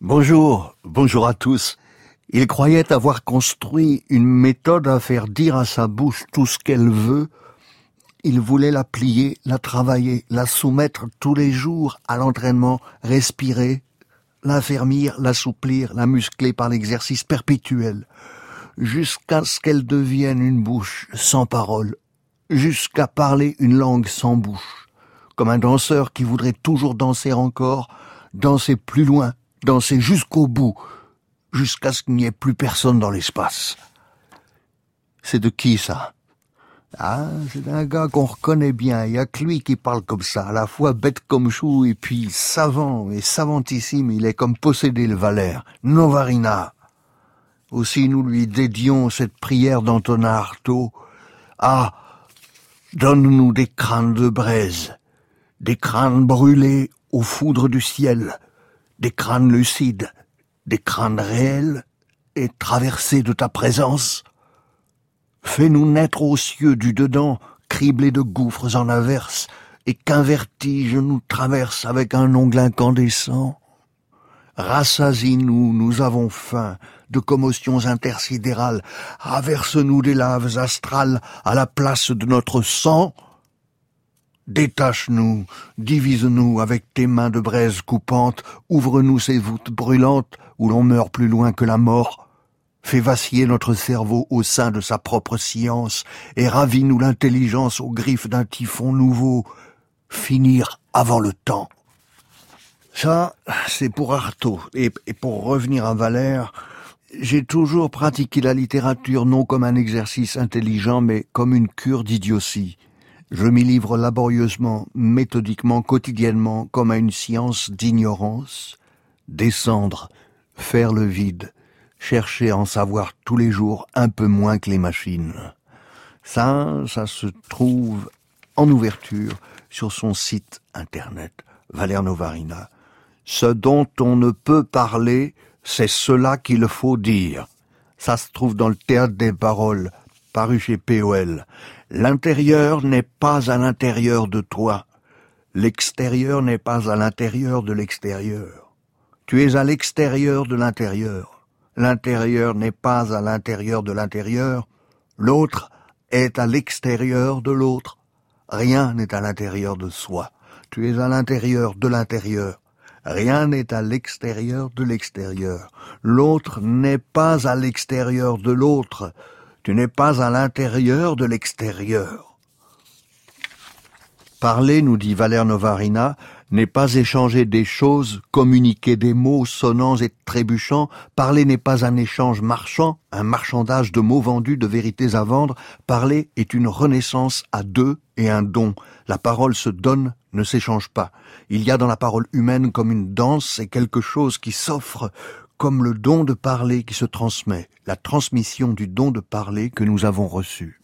Bonjour, bonjour à tous. Il croyait avoir construit une méthode à faire dire à sa bouche tout ce qu'elle veut. Il voulait la plier, la travailler, la soumettre tous les jours à l'entraînement, respirer, l'affermir, l'assouplir, la muscler par l'exercice perpétuel, jusqu'à ce qu'elle devienne une bouche sans parole, jusqu'à parler une langue sans bouche, comme un danseur qui voudrait toujours danser encore, danser plus loin, danser jusqu'au bout, jusqu'à ce qu'il n'y ait plus personne dans l'espace. C'est de qui ça? Ah, c'est d'un gars qu'on reconnaît bien, il y a que lui qui parle comme ça, à la fois bête comme chou et puis savant et savantissime, il est comme possédé le Valère, Novarina. Aussi nous lui dédions cette prière d'Antonin Artaud. Ah, donne-nous des crânes de braise, des crânes brûlés aux foudres du ciel, des crânes lucides, des crânes réels et traversés de ta présence. Fais-nous naître aux cieux du dedans, criblés de gouffres en averse, et qu'un vertige nous traverse avec un ongle incandescent. Rassasie-nous, nous avons faim, de commotions intersidérales, averse-nous des laves astrales à la place de notre sang, Détache-nous, divise-nous avec tes mains de braise coupantes, ouvre-nous ces voûtes brûlantes où l'on meurt plus loin que la mort. Fais vaciller notre cerveau au sein de sa propre science et ravis-nous l'intelligence aux griffes d'un typhon nouveau. Finir avant le temps. Ça, c'est pour Artaud. Et, et pour revenir à Valère, j'ai toujours pratiqué la littérature non comme un exercice intelligent, mais comme une cure d'idiotie. Je m'y livre laborieusement, méthodiquement, quotidiennement, comme à une science d'ignorance. Descendre, faire le vide, chercher à en savoir tous les jours un peu moins que les machines. Ça, ça se trouve en ouverture sur son site internet, Valère Novarina. Ce dont on ne peut parler, c'est cela qu'il faut dire. Ça se trouve dans le théâtre des paroles, paru chez POL. L'intérieur n'est pas à l'intérieur de toi. L'extérieur n'est pas à l'intérieur de l'extérieur. Tu es à l'extérieur de l'intérieur. L'intérieur n'est pas à l'intérieur de l'intérieur. L'autre est à l'extérieur de l'autre. Rien n'est à l'intérieur de soi. Tu es à l'intérieur de l'intérieur. Rien n'est à l'extérieur de l'extérieur. L'autre n'est pas à l'extérieur de l'autre. Tu n'es pas à l'intérieur de l'extérieur. Parler, nous dit Valère Novarina, n'est pas échanger des choses, communiquer des mots sonnants et trébuchants. Parler n'est pas un échange marchand, un marchandage de mots vendus, de vérités à vendre. Parler est une renaissance à deux et un don. La parole se donne, ne s'échange pas. Il y a dans la parole humaine comme une danse et quelque chose qui s'offre, comme le don de parler qui se transmet, la transmission du don de parler que nous avons reçu.